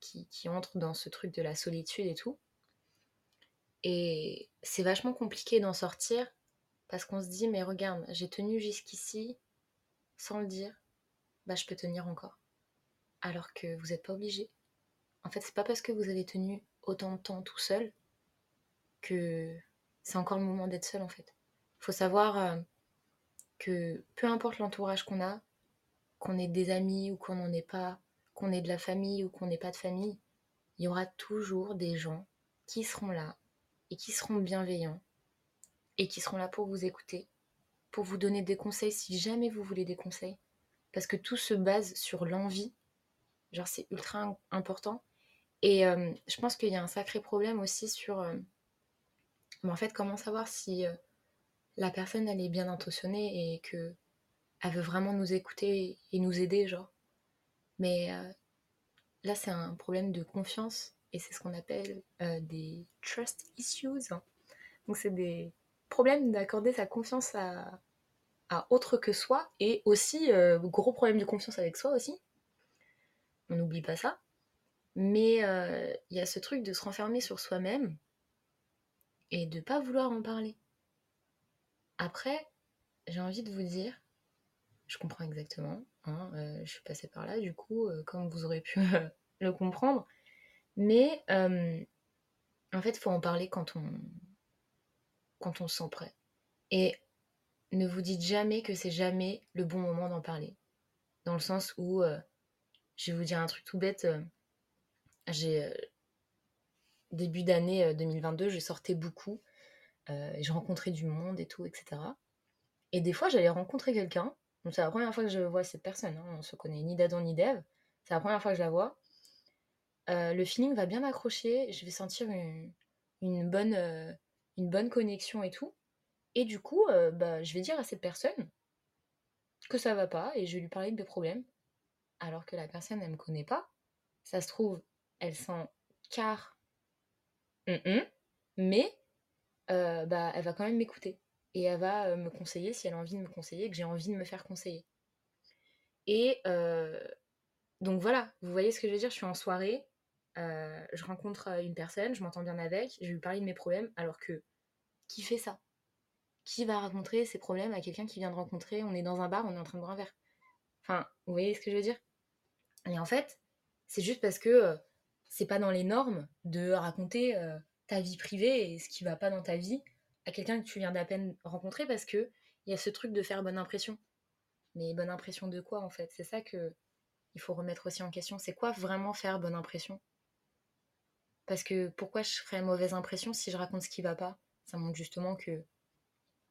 qui, entre dans ce truc de la solitude et tout. Et c'est vachement compliqué d'en sortir parce qu'on se dit mais regarde, j'ai tenu jusqu'ici sans le dire, bah je peux tenir encore. Alors que vous n'êtes pas obligé. En fait, c'est pas parce que vous avez tenu autant de temps tout seul que c'est encore le moment d'être seul en fait. Faut savoir euh, que peu importe l'entourage qu'on a, qu'on ait des amis ou qu'on n'en ait pas, qu'on ait de la famille ou qu'on n'ait pas de famille, il y aura toujours des gens qui seront là et qui seront bienveillants et qui seront là pour vous écouter, pour vous donner des conseils si jamais vous voulez des conseils. Parce que tout se base sur l'envie. Genre, c'est ultra important. Et euh, je pense qu'il y a un sacré problème aussi sur euh, en fait, comment savoir si euh, la personne, elle est bien intentionnée et que elle veut vraiment nous écouter et nous aider, genre. Mais euh, là, c'est un problème de confiance et c'est ce qu'on appelle des trust issues. Donc, c'est des problèmes d'accorder sa confiance à, autre que soi et aussi, gros problème de confiance avec soi aussi. On n'oublie pas ça. Mais il y a ce truc de se renfermer sur soi-même et de pas vouloir en parler. Après, j'ai envie de vous dire je comprends exactement. Hein, je suis passée par là, du coup, comme vous aurez pu le comprendre. Mais en fait, il faut en parler quand on, quand on se sent prêt. Et ne vous dites jamais que c'est jamais le bon moment d'en parler. Dans le sens où, je vais vous dire un truc tout bête, j'ai début d'année 2022, je sortais beaucoup, je rencontrais du monde et tout, etc. Et des fois, j'allais rencontrer quelqu'un. Donc, c'est la première fois que je vois cette personne. Hein. On se connaît ni d'Adam ni d'Ève. C'est la première fois que je la vois. le feeling va bien accrocher. Je vais sentir une, bonne, une bonne connexion et tout. Et du coup, bah, je vais dire à cette personne que ça va pas et je vais lui parler de mes problèmes. Alors que la personne, elle me connaît pas. Ça se trouve, elle sent car mais bah, elle va quand même m'écouter. Et elle va me conseiller si elle a envie de me conseiller, que j'ai envie de me faire conseiller. Et donc voilà, vous voyez ce que je veux dire? Je suis en soirée, je rencontre une personne, je m'entends bien avec, je lui parler de mes problèmes, alors que qui fait ça? Qui va raconter ses problèmes à quelqu'un qui vient de rencontrer? On est dans un bar, on est en train de boire un verre. Enfin, vous voyez ce que je veux dire? Et en fait, c'est juste parce que c'est pas dans les normes de raconter ta vie privée et ce qui va pas dans ta vie à quelqu'un que tu viens d'à peine rencontrer parce que il y a ce truc de faire bonne impression. Mais bonne impression de quoi en fait? C'est ça que il faut remettre aussi en question. C'est quoi vraiment faire bonne impression? Parce que pourquoi je ferais mauvaise impression si je raconte ce qui va pas? Ça montre justement que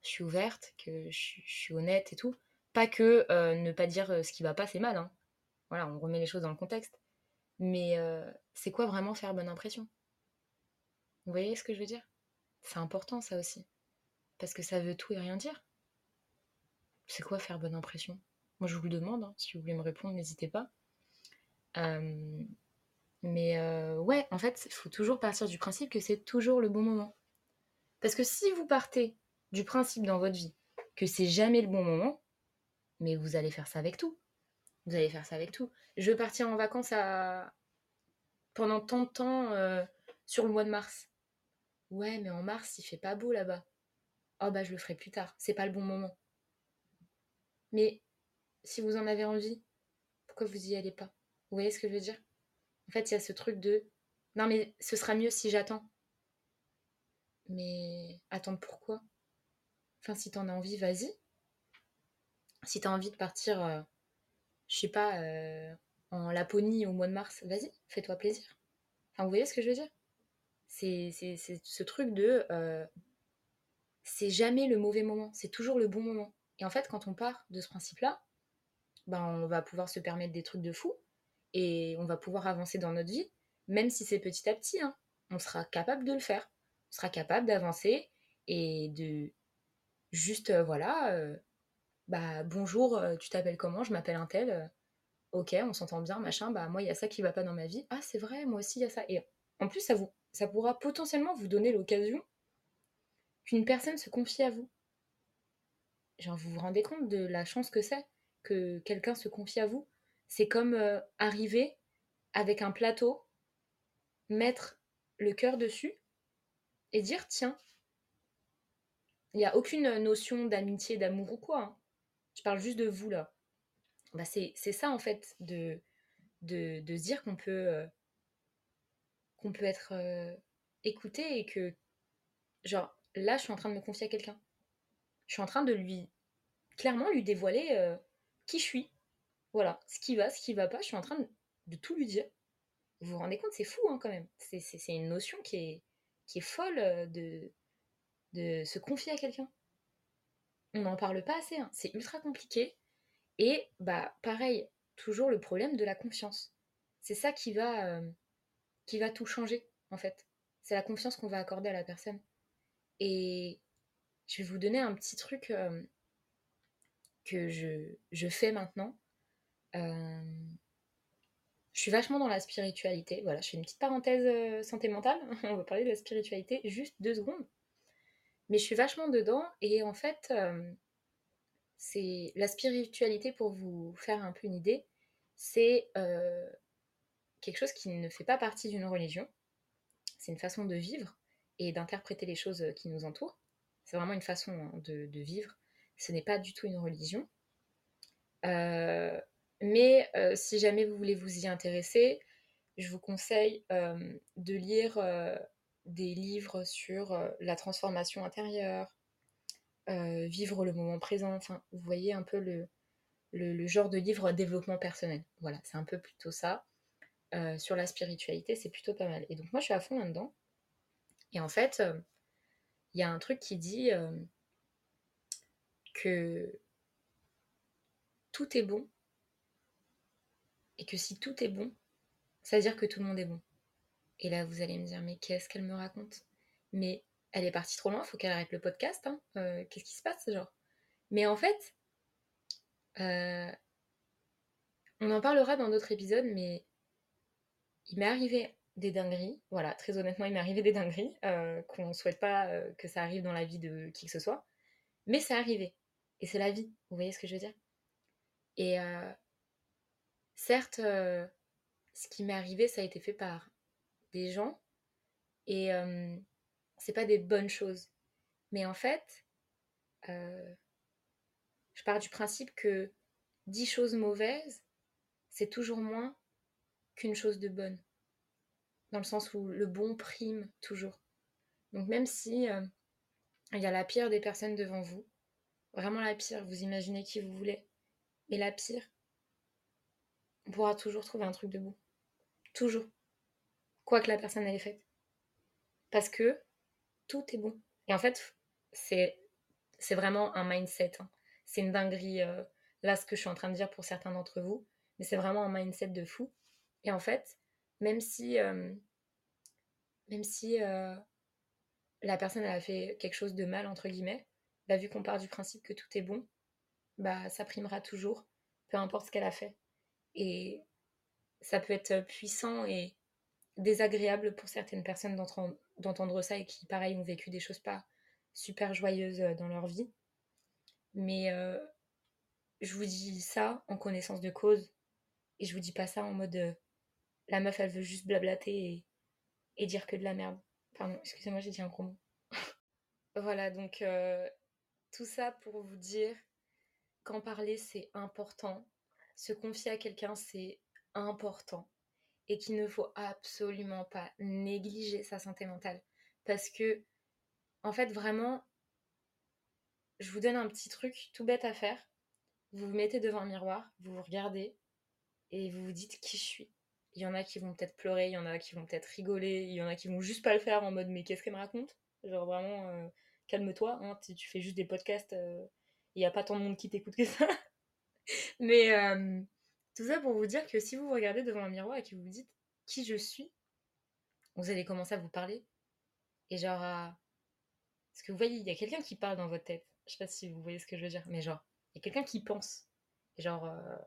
je suis ouverte, que je, suis honnête et tout. Pas que ne pas dire ce qui va pas, c'est mal. Hein. Voilà, on remet les choses dans le contexte. Mais c'est quoi vraiment faire bonne impression? Vous voyez ce que je veux dire? C'est important ça aussi. Parce que ça veut tout et rien dire. C'est quoi faire bonne impression? Moi je vous le demande, hein. si vous voulez me répondre, n'hésitez pas. Mais ouais, en fait, il faut toujours partir du principe que c'est toujours le bon moment. Parce que si vous partez du principe dans votre vie que c'est jamais le bon moment, mais vous allez faire ça avec tout. Vous allez faire ça avec tout. Je veux partir en vacances pendant tant de temps euh, sur le mois de mars. Ouais, mais en mars, il fait pas beau là-bas. Oh bah je le ferai plus tard. C'est pas le bon moment. Mais si vous en avez envie, pourquoi vous y allez pas? Vous voyez ce que je veux dire? En fait, il y a ce truc de non mais ce sera mieux si j'attends. Mais attendre pourquoi? Enfin, si t'en as envie, vas-y. Si t'as envie de partir euh, je sais pas, euh, en Laponie au mois de mars, vas-y, fais-toi plaisir. Enfin, vous voyez ce que je veux dire? C'est, ce truc de. Euh, c'est jamais le mauvais moment, c'est toujours le bon moment. Et en fait, quand on part de ce principe-là, ben, on va pouvoir se permettre des trucs de fou et on va pouvoir avancer dans notre vie, même si c'est petit à petit. Hein. on sera capable de le faire. On sera capable d'avancer et de juste, euh, voilà, bah bonjour, euh, tu t'appelles comment Je m'appelle un tel. Euh, ok, on s'entend bien, machin. Bah moi il y a ça qui va pas dans ma vie. Ah c'est vrai, moi aussi il y a ça. Et en plus ça vous, ça pourra potentiellement vous donner l'occasion qu'une personne se confie à vous. Genre vous vous rendez compte de la chance que c'est que quelqu'un se confie à vous. C'est comme euh, arriver avec un plateau, mettre le cœur dessus et dire tiens, il n'y a aucune notion d'amitié, d'amour ou quoi. Hein je parle juste de vous là. Bah c'est ça en fait, de, de, se dire qu'on peut, euh, qu'on peut être euh, écouté et que, genre, là, je suis en train de me confier à quelqu'un. Je suis en train de lui, clairement, lui dévoiler qui je suis. Voilà, ce qui va, ce qui va pas, je suis en train de, tout lui dire. Vous vous rendez compte, c'est fou hein, quand même. C'est une notion qui est, folle de, de se confier à quelqu'un on n'en parle pas assez, hein. c'est ultra compliqué. Et bah pareil, toujours le problème de la confiance. C'est ça qui va, euh, qui va tout changer, en fait. C'est la confiance qu'on va accorder à la personne. Et je vais vous donner un petit truc euh, que je, fais maintenant. Euh, je suis vachement dans la spiritualité. Voilà, je fais une petite parenthèse santé mentale. On va parler de la spiritualité juste deux secondes. Mais je suis vachement dedans et en fait, euh, c'est la spiritualité pour vous faire un peu une idée, c'est euh, quelque chose qui ne fait pas partie d'une religion. C'est une façon de vivre et d'interpréter les choses qui nous entourent. C'est vraiment une façon hein, de, vivre. Ce n'est pas du tout une religion. Mais si jamais vous voulez vous y intéresser, je vous conseille de lire des livres sur la transformation intérieure, vivre le moment présent. Enfin, vous voyez un peu le, le, genre de livre développement personnel. Voilà, c'est un peu plutôt ça. sur la spiritualité, c'est plutôt pas mal. Et donc moi, je suis à fond là-dedans. Et en fait, il y a un truc qui dit que tout est bon et que si tout est bon, ça veut dire que tout le monde est bon. Et là, vous allez me dire, mais qu'est-ce qu'elle me raconte? Mais elle est partie trop loin, faut qu'elle arrête le podcast. Hein. Euh, qu'est-ce qui se passe, genre? Mais en fait, euh, on en parlera dans d'autres épisodes, mais il m'est arrivé des dingueries. Voilà, très honnêtement, il m'est arrivé des dingueries euh, qu'on ne souhaite pas que ça arrive dans la vie de qui que ce soit. Mais c'est arrivé. Et c'est la vie. Vous voyez ce que je veux dire? Et certes, ce qui m'est arrivé, ça a été fait par des gens et c'est pas des bonnes choses. Mais en fait, je pars du principe que dix choses mauvaises, c'est toujours moins qu'une chose de bonne. Dans le sens où le bon prime toujours. Donc même si il y a la pire des personnes devant vous, vraiment la pire, vous imaginez qui vous voulez, mais la pire, pourra toujours trouver un truc de bon. Toujours. Quoi que la personne ait fait. Parce que tout est bon. Et en fait, c'est, vraiment un mindset. Hein. C'est une dinguerie, euh, là, ce que je suis en train de dire pour certains d'entre vous. Mais c'est vraiment un mindset de fou. Et en fait, même si, euh, euh, la personne a fait quelque chose de mal, entre guillemets, bah, vu qu'on part du principe que tout est bon, bah, ça primera toujours, peu importe ce qu'elle a fait. Et ça peut être puissant et désagréable pour certaines personnes d'entendre ça et qui, pareil, ont vécu des choses pas super joyeuses euh, dans leur vie. Mais euh, je vous dis ça en connaissance de cause et je vous dis pas ça en mode euh, la meuf elle veut juste blablater et, dire que de la merde. Pardon, excusez-moi, j'ai dit un gros mot. voilà, donc tout ça pour vous dire qu'en parler c'est important. Se confier à quelqu'un c'est important et qu'il ne faut absolument pas négliger sa santé mentale. Parce que, en fait, vraiment, je vous donne un petit truc tout bête à faire. Vous vous mettez devant un miroir, vous vous regardez et vous vous dites qui je suis. Il y en a qui vont peut-être pleurer, il y en a qui vont peut-être rigoler, il y en a qui vont juste pas le faire en mode mais qu'est-ce qu'elle me raconte? Genre vraiment, euh, calme-toi, hein, tu, fais juste des podcasts, euh, il n'y a pas tant de monde qui t'écoute que ça. Mais tout ça pour vous dire que si vous vous regardez devant un miroir et que vous vous dites qui je suis, vous allez commencer à vous parler. Et genre, parce que vous voyez, il y a quelqu'un qui parle dans votre tête. Je sais pas si vous voyez ce que je veux dire, mais genre, il y a quelqu'un qui pense. Et genre, euh,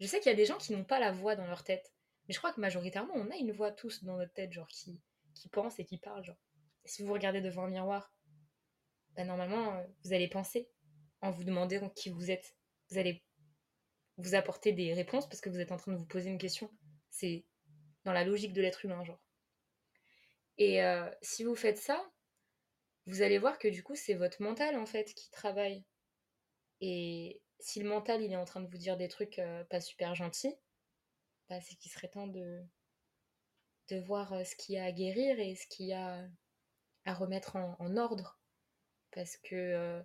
je sais qu'il y a des gens qui n'ont pas la voix dans leur tête. Mais je crois que majoritairement, on a une voix tous dans notre tête, genre, qui, qui pense et qui parle, genre. Et si vous vous regardez devant un miroir, bah, normalement, euh, vous allez penser en vous demandant qui vous êtes. Vous allez vous apporter des réponses parce que vous êtes en train de vous poser une question. C'est dans la logique de l'être humain, genre. Et euh, si vous faites ça, vous allez voir que du coup, c'est votre mental en fait qui travaille. Et si le mental il est en train de vous dire des trucs euh, pas super gentils, bah, c'est qu'il serait temps de, de voir euh, ce qu'il y a à guérir et ce qu'il y a à remettre en, en ordre. Parce que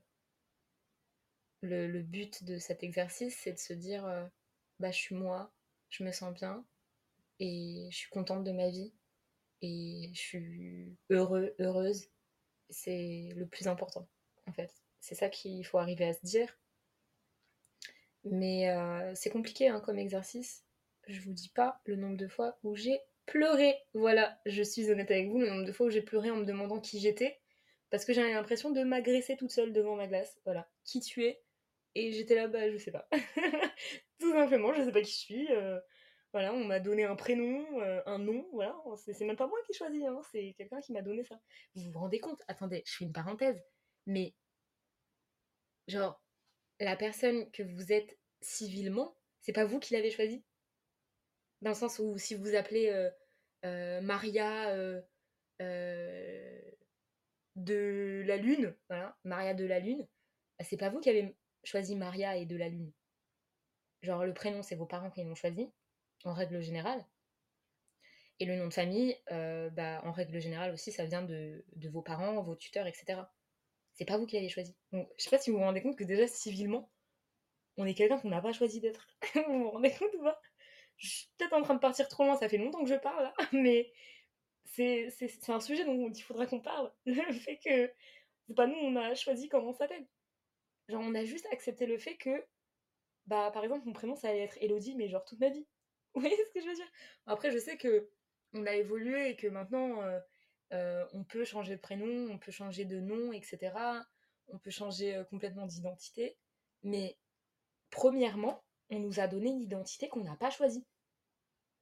le, but de cet exercice, c'est de se dire euh, bah, je suis moi, je me sens bien et je suis contente de ma vie et je suis heureux, heureuse. C'est le plus important, en fait. C'est ça qu'il faut arriver à se dire. Mais euh, c'est compliqué hein, comme exercice. Je vous dis pas le nombre de fois où j'ai pleuré. Voilà, je suis honnête avec vous, le nombre de fois où j'ai pleuré en me demandant qui j'étais. Parce que j'avais l'impression de m'agresser toute seule devant ma glace. Voilà, qui tu es, et j'étais là, bah, je sais pas. Tout simplement, je sais pas qui je suis. Euh, voilà, on m'a donné un prénom, euh, un nom, voilà. C'est même pas moi qui choisis, hein, c'est quelqu'un qui m'a donné ça. Vous vous rendez compte? Attendez, je fais une parenthèse. Mais, genre, la personne que vous êtes civilement, c'est pas vous qui l'avez choisi? Dans le sens où si vous appelez euh, Maria de la Lune, voilà, Maria de la Lune, bah, c'est pas vous qui avez choisi Maria et de la Lune. genre le prénom c'est vos parents qui l'ont choisi, en règle générale. Et le nom de famille, euh, bah, en règle générale aussi, ça vient de, vos parents, vos tuteurs, etc. C'est pas vous qui l'avez choisi. Donc, je sais pas si vous vous rendez compte que déjà civilement, on est quelqu'un qu'on n'a pas choisi d'être. vous vous rendez compte ou pas? Je suis peut-être en train de partir trop loin, ça fait longtemps que je parle là, mais c'est un sujet dont il faudra qu'on parle. Le fait que c'est pas nous, on a choisi comment on s'appelle. Genre, on a juste accepté le fait que, bah, par exemple, mon prénom, ça allait être Elodie, mais genre toute ma vie. Vous voyez ce que je veux dire? Après, je sais que on a évolué et que maintenant, euh, euh, on peut changer de prénom, on peut changer de nom, etc. On peut changer euh, complètement d'identité. Mais premièrement, on nous a donné une identité qu'on n'a pas choisie.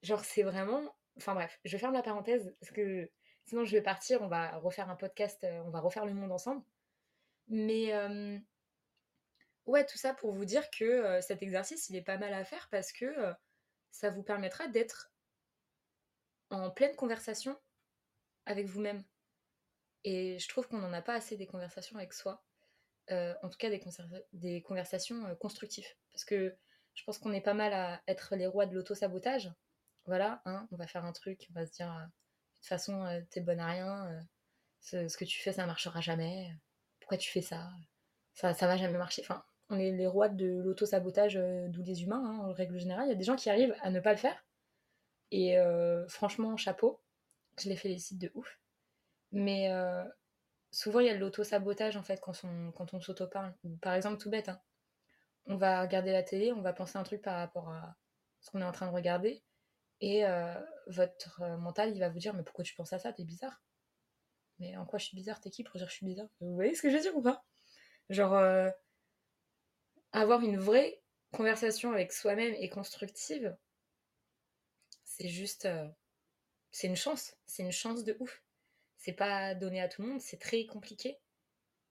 Genre, c'est vraiment. Enfin bref, je ferme la parenthèse parce que sinon je vais partir, on va refaire un podcast, on va refaire le monde ensemble. Mais ouais, tout ça pour vous dire que cet exercice, il est pas mal à faire parce que ça vous permettra d'être en pleine conversation avec vous-même. Et je trouve qu'on n'en a pas assez des conversations avec soi. En tout cas, des, des conversations constructives. Parce que je pense qu'on est pas mal à être les rois de l'auto-sabotage. Voilà, hein, on va faire un truc, on va se dire, de toute façon, t'es bonne à rien, ce, que tu fais, ça marchera jamais. Pourquoi tu fais ça Ça, va jamais marcher. On est les rois de l'auto-sabotage, d'où les humains, hein, en règle générale. Il y a des gens qui arrivent à ne pas le faire. Et franchement, chapeau je les félicite de ouf. Mais euh, souvent, il y a de l'auto-sabotage, en fait, quand on, quand on s'auto-parle. Par exemple, tout bête, hein. on va regarder la télé, on va penser un truc par rapport à ce qu'on est en train de regarder, et euh, votre mental, il va vous dire, mais pourquoi tu penses à ça? T'es bizarre. Mais en quoi je suis bizarre? T'es qui pour dire que je suis bizarre? Vous voyez ce que je veux dire ou pas? Genre, euh, avoir une vraie conversation avec soi-même et constructive, c'est juste c'est une chance, c'est une chance de ouf. C'est pas donné à tout le monde, c'est très compliqué,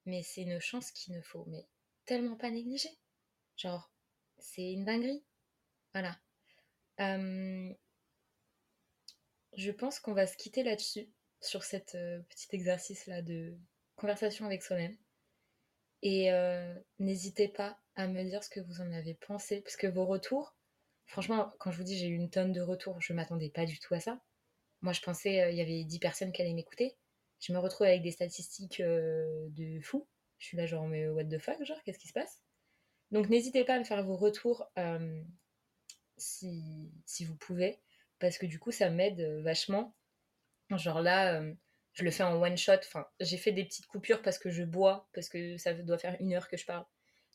mais c'est une chance qu'il ne faut mais tellement pas négliger. Genre, c'est une dinguerie. Voilà. Euh, je pense qu'on va se quitter là-dessus, sur cet euh, petit exercice-là de conversation avec soi-même. Et euh, n'hésitez pas à me dire ce que vous en avez pensé, parce que vos retours, franchement, quand je vous dis j'ai eu une tonne de retours, je m'attendais pas du tout à ça. Moi, je pensais euh, il y avait 10 personnes qui allaient m'écouter. Je me retrouve avec des statistiques euh, de fou. Je suis là, genre, mais what the fuck, genre, qu'est-ce qui se passe? Donc, n'hésitez pas à me faire vos retours euh, si, si, vous pouvez, parce que du coup, ça m'aide vachement. Genre là, je le fais en one shot. Enfin, j'ai fait des petites coupures parce que je bois, parce que ça doit faire une heure que je parle.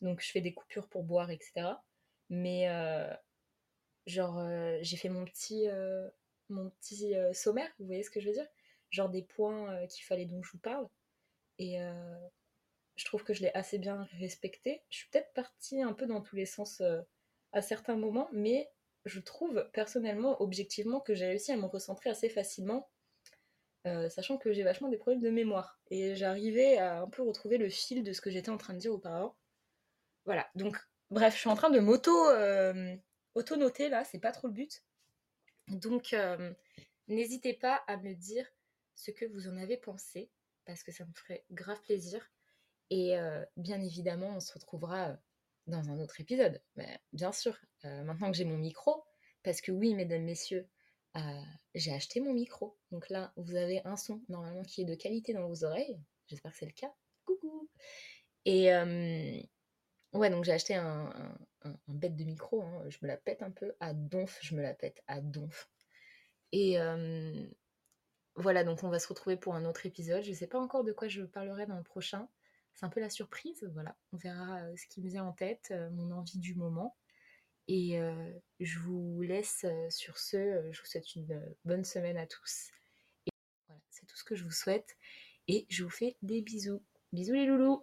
Donc, je fais des coupures pour boire, etc. Mais, genre, j'ai fait mon petit mon petit euh, sommaire, vous voyez ce que je veux dire? Genre des points euh, qu'il fallait dont je vous parle. Et euh, je trouve que je l'ai assez bien respecté. Je suis peut-être partie un peu dans tous les sens à certains moments, mais je trouve personnellement, objectivement, que j'ai réussi à me recentrer assez facilement, sachant que j'ai vachement des problèmes de mémoire. Et j'arrivais à un peu retrouver le fil de ce que j'étais en train de dire auparavant. Voilà, donc bref, je suis en train de m'auto auto-noter là, c'est pas trop le but. Donc, euh, n'hésitez pas à me dire ce que vous en avez pensé, parce que ça me ferait grave plaisir. Et euh, bien évidemment, on se retrouvera euh, dans un autre épisode. Bien sûr, maintenant que j'ai mon micro, parce que oui, mesdames, messieurs, j'ai acheté mon micro. Donc là, vous avez un son normalement qui est de qualité dans vos oreilles. J'espère que c'est le cas. Coucou Et Ouais, donc j'ai acheté un, bête de micro, hein. je me la pète un peu à donf, je me la pète à donf. Et voilà, donc on va se retrouver pour un autre épisode. Je ne sais pas encore de quoi je parlerai dans le prochain. C'est un peu la surprise, voilà. On verra ce qui me vient en tête, mon envie du moment. Et je vous laisse sur ce. Je vous souhaite une bonne semaine à tous. Et voilà, c'est tout ce que je vous souhaite. Et je vous fais des bisous. Bisous les loulous